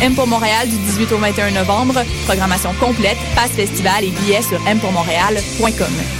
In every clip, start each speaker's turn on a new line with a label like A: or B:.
A: M pour Montréal du 18 au 21 novembre. Programmation complète, passe festival et billets sur mpourmontréal.com.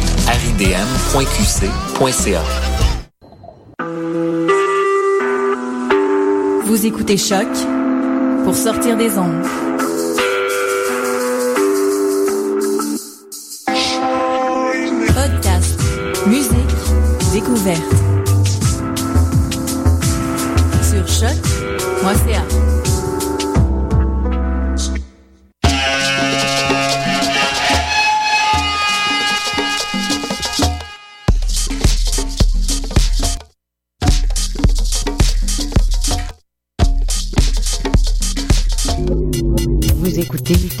B: ridm.qc.ca.
A: Vous écoutez Choc pour sortir des ondes. Podcast, musique, découverte. Sur choc.ca.
C: Vous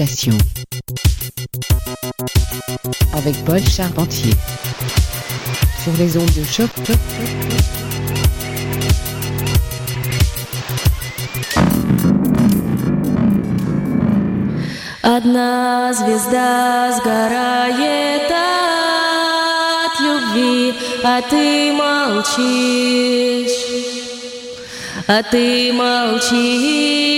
C: écoutez Mutation avec Paul Charpentier sur les ondes de choc. choc, choc, choc.
D: Одна звезда сгорает от любви, а ты молчишь, а ты молчишь.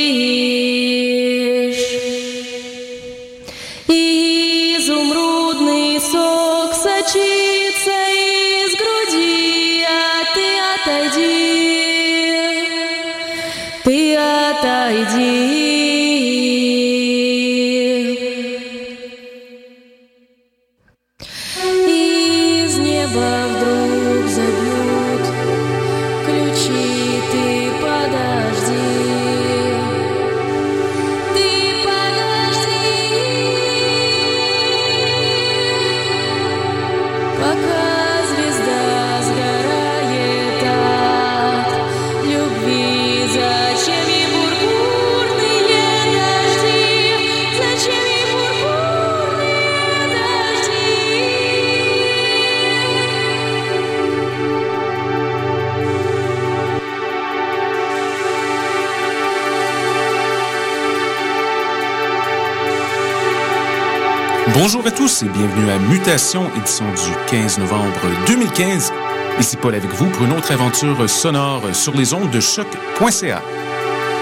E: Bonjour à tous et bienvenue à Mutation, édition du 15 novembre 2015. Ici Paul avec vous pour une autre aventure sonore sur les ondes de choc.ca.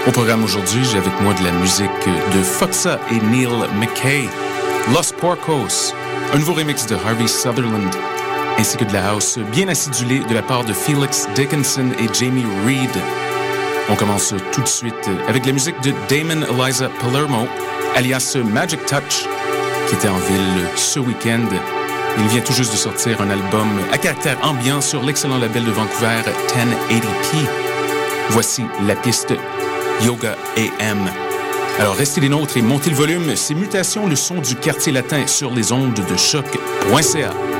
E: Au programme aujourd'hui, j'ai avec moi de la musique de Foxa et Neil McKay, Los Porcos, un nouveau remix de Harvey Sutherland, ainsi que de la house bien acidulée de la part de Felix Dickinson et Jamie Reed. On commence tout de suite avec la musique de Damon Eliza Palermo, alias Magic Touch, qui était en ville ce week-end. Il vient tout juste de sortir un album à caractère ambiant sur l'excellent label de Vancouver 1080p. Voici la piste Yoga AM. Alors restez les nôtres et montez le volume. C'est Mutation, le son du quartier latin sur les ondes de choc.ca.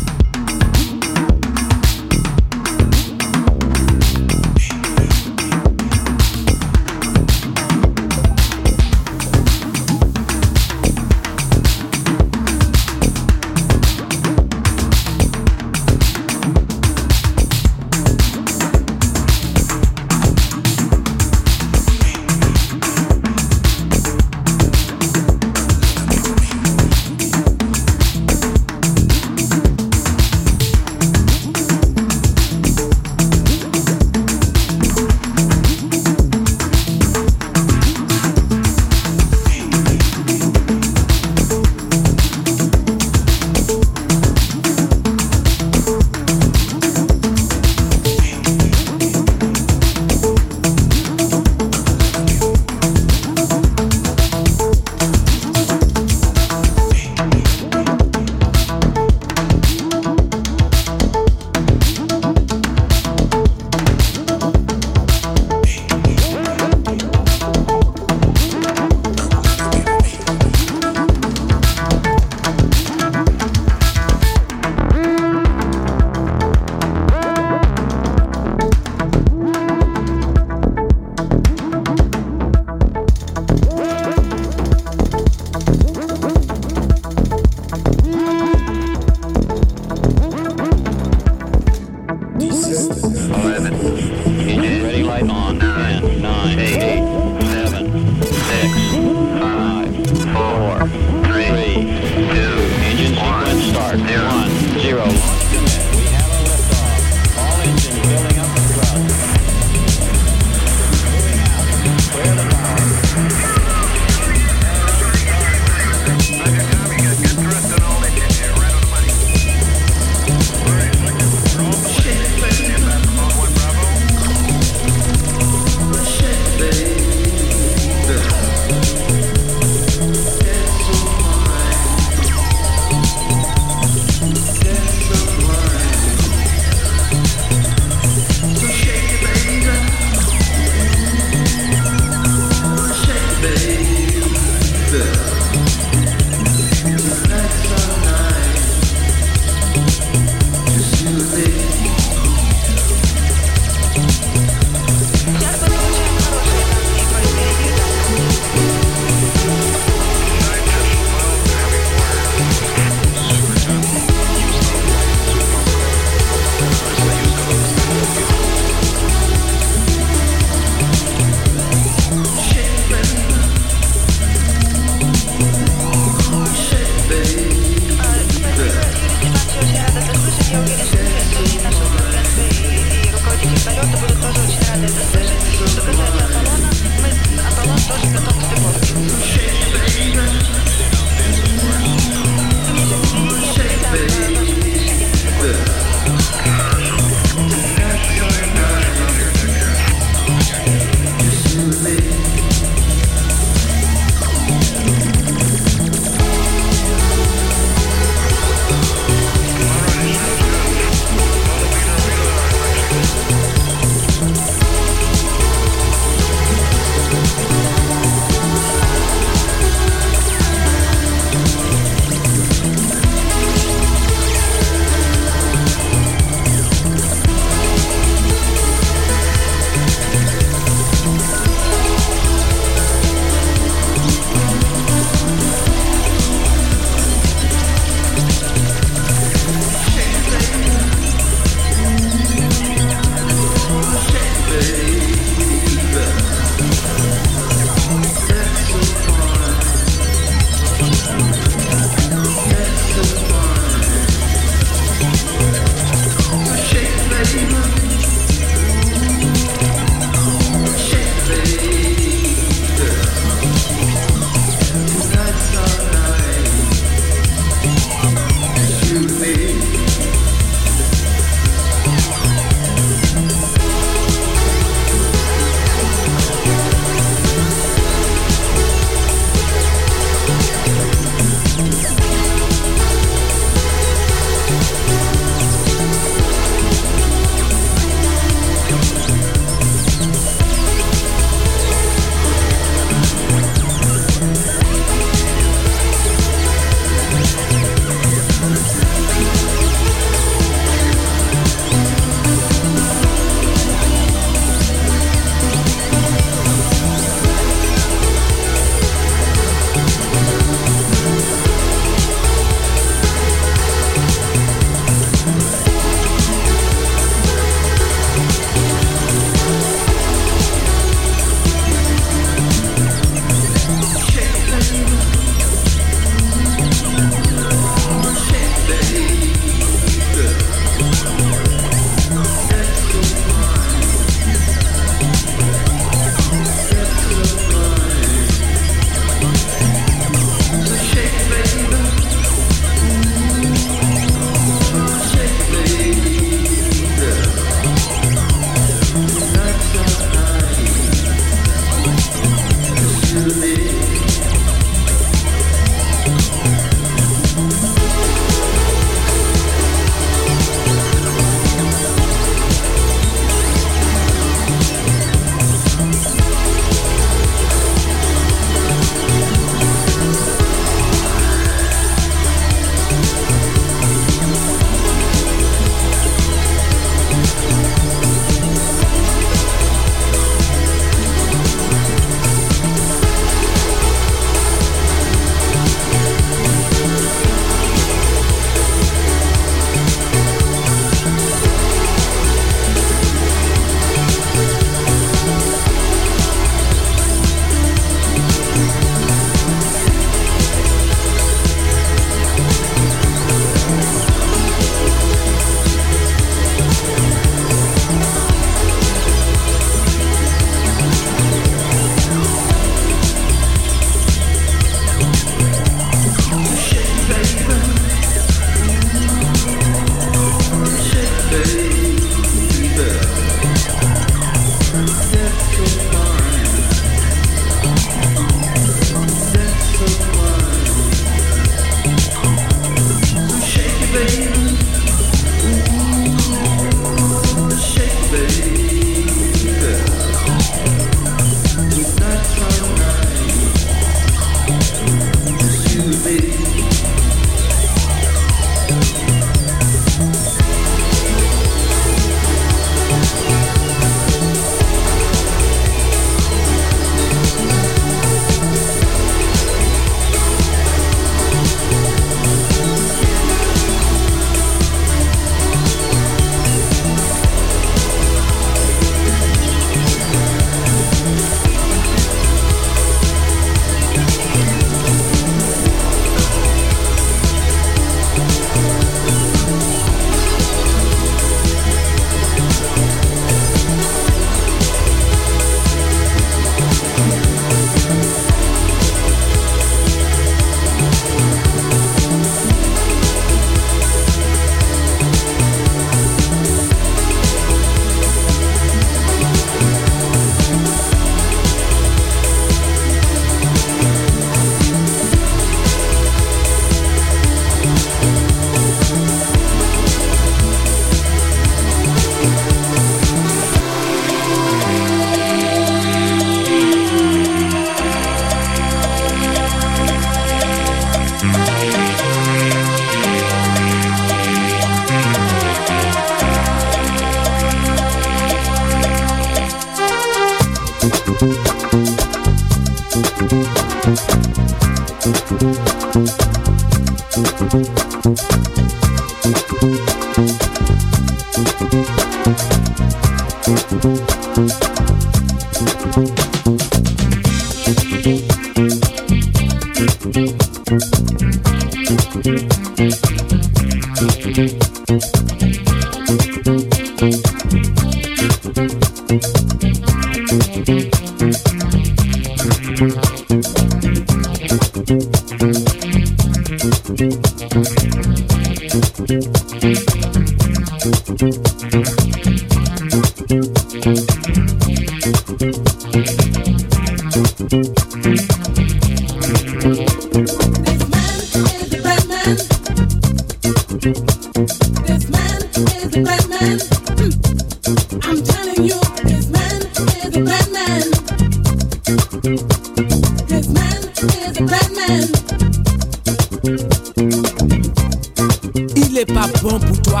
F: toi.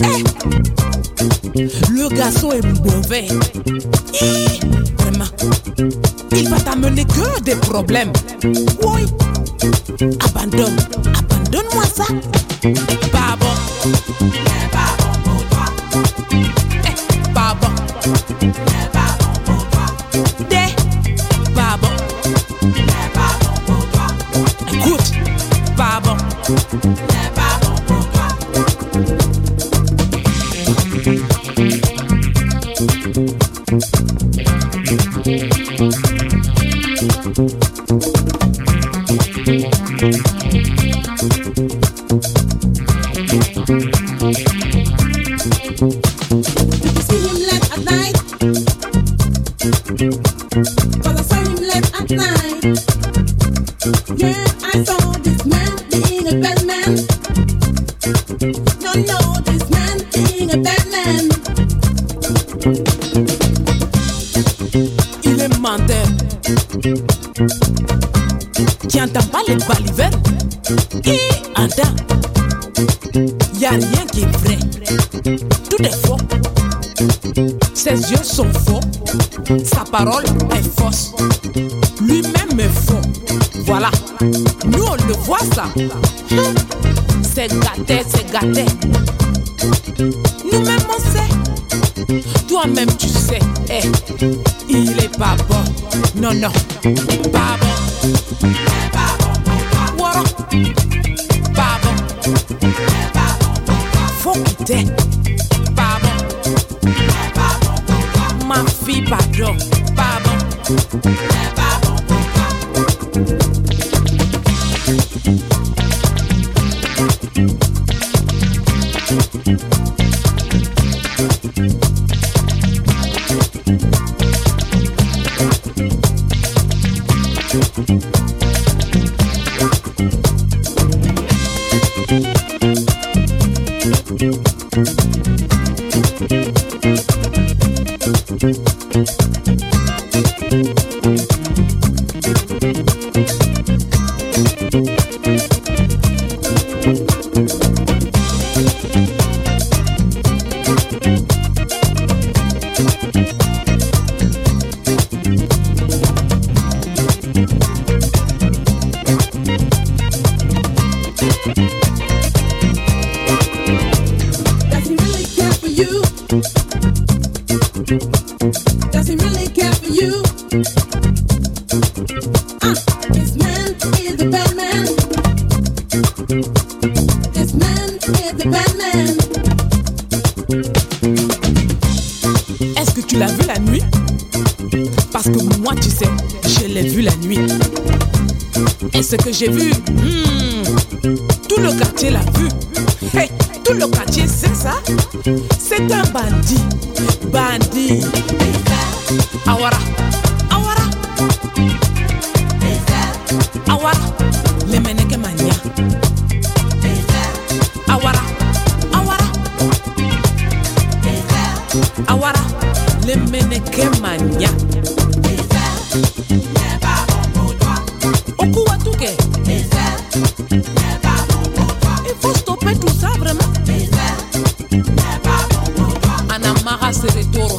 F: Eh. Le garçon est mauvais. Vraiment. Il va t'amener que des problèmes. Oui. Abandonne, abandonne-moi ça. Pas bon. parole est fausse. Lui-même est faux. Voilà. Nous, on le voit ça. C'est gâté, c'est gâté. Nous-mêmes, on sait. Toi-même, tu sais. Hey, il est pas bon. Non, non.
G: Amarra ese
F: de toro.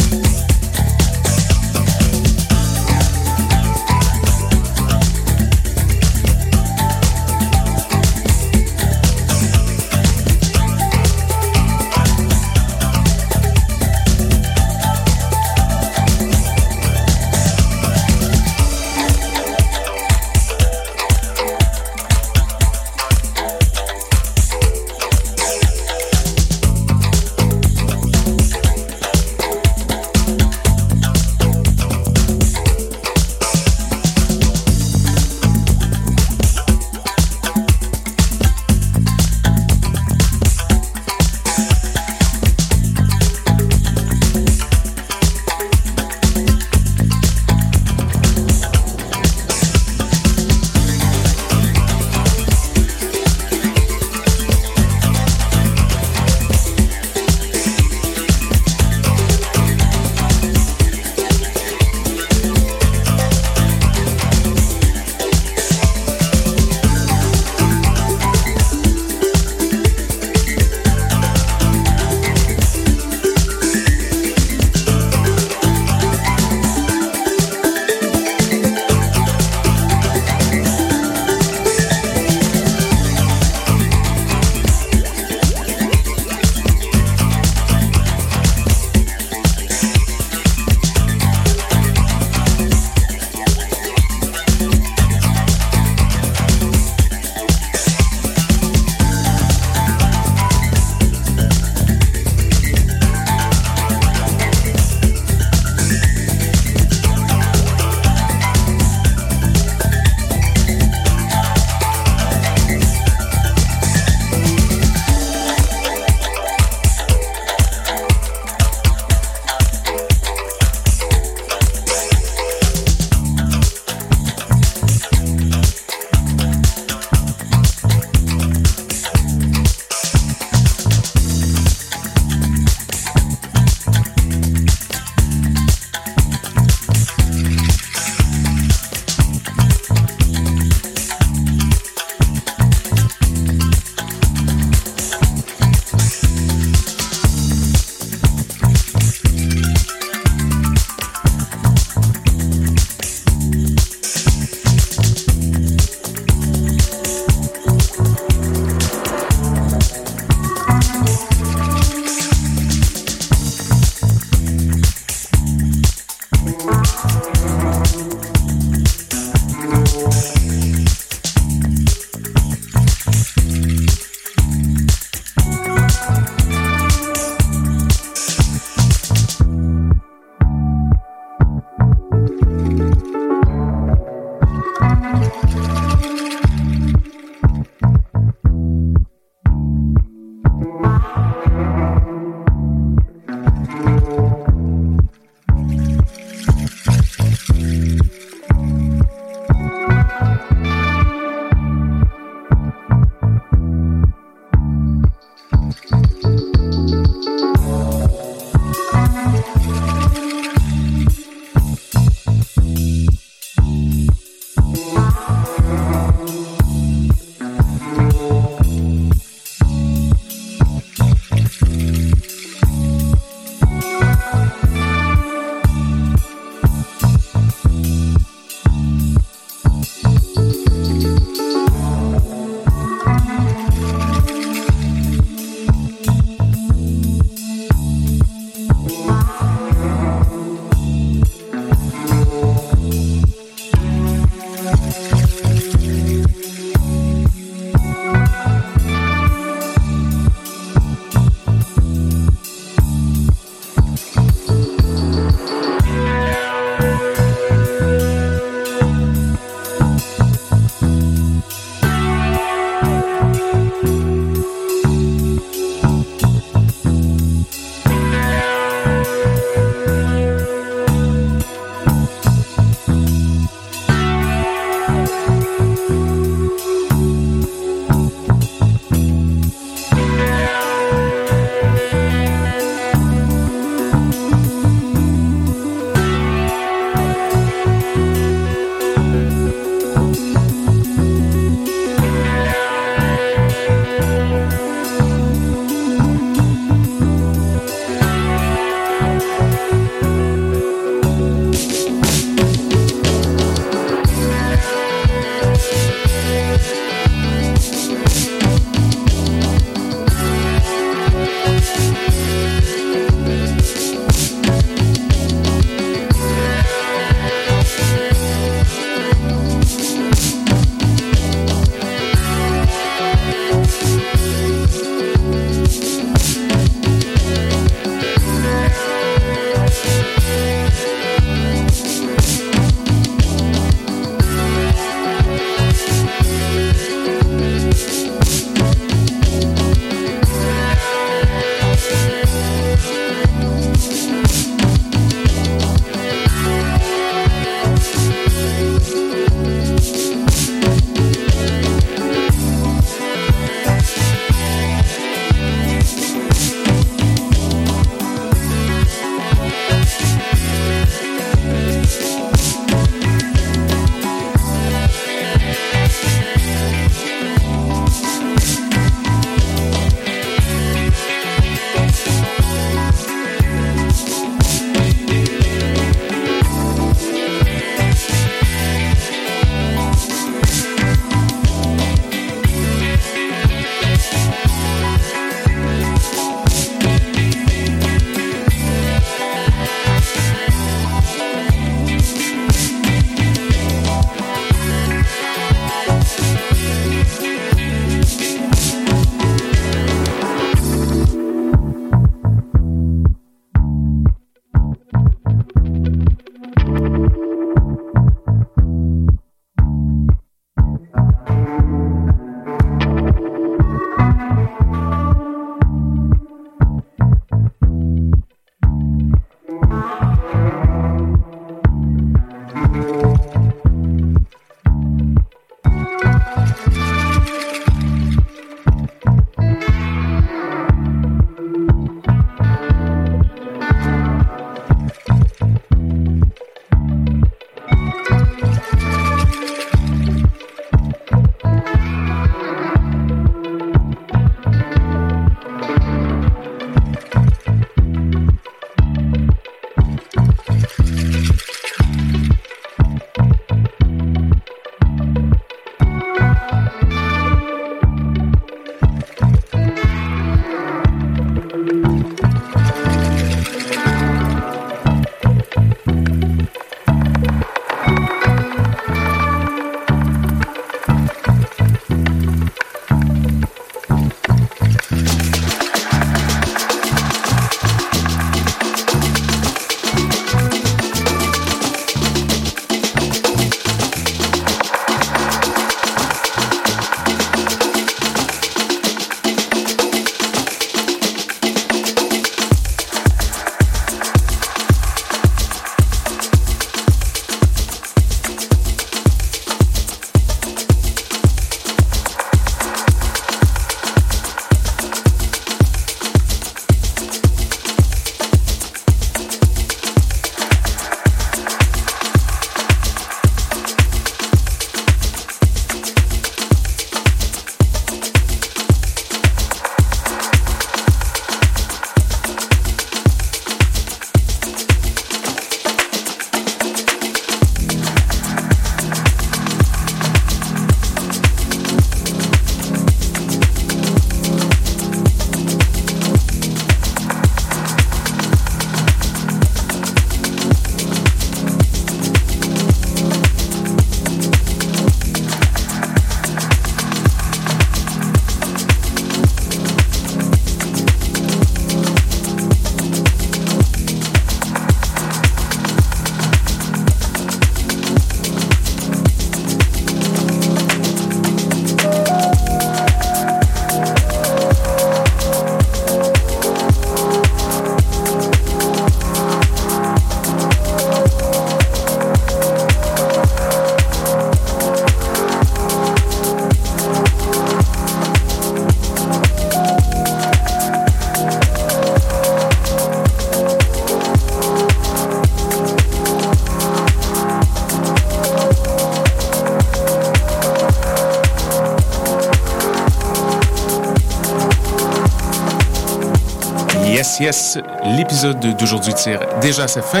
E: Yes, yes, l'épisode d'aujourd'hui tire déjà à sa fin.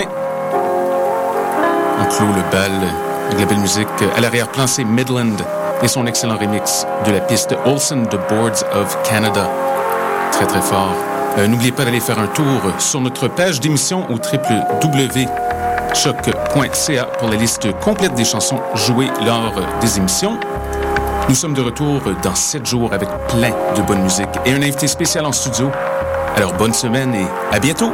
E: On clôt le bal avec la belle musique. À l'arrière-plan, c'est Midland et son excellent remix de la piste Olsen The Boards of Canada. Très, très fort. Euh, N'oubliez pas d'aller faire un tour sur notre page d'émission au www.choc.ca pour la liste complète des chansons jouées lors des émissions. Nous sommes de retour dans 7 jours avec plein de bonne musique et un invité spécial en studio. Alors bonne semaine et à bientôt!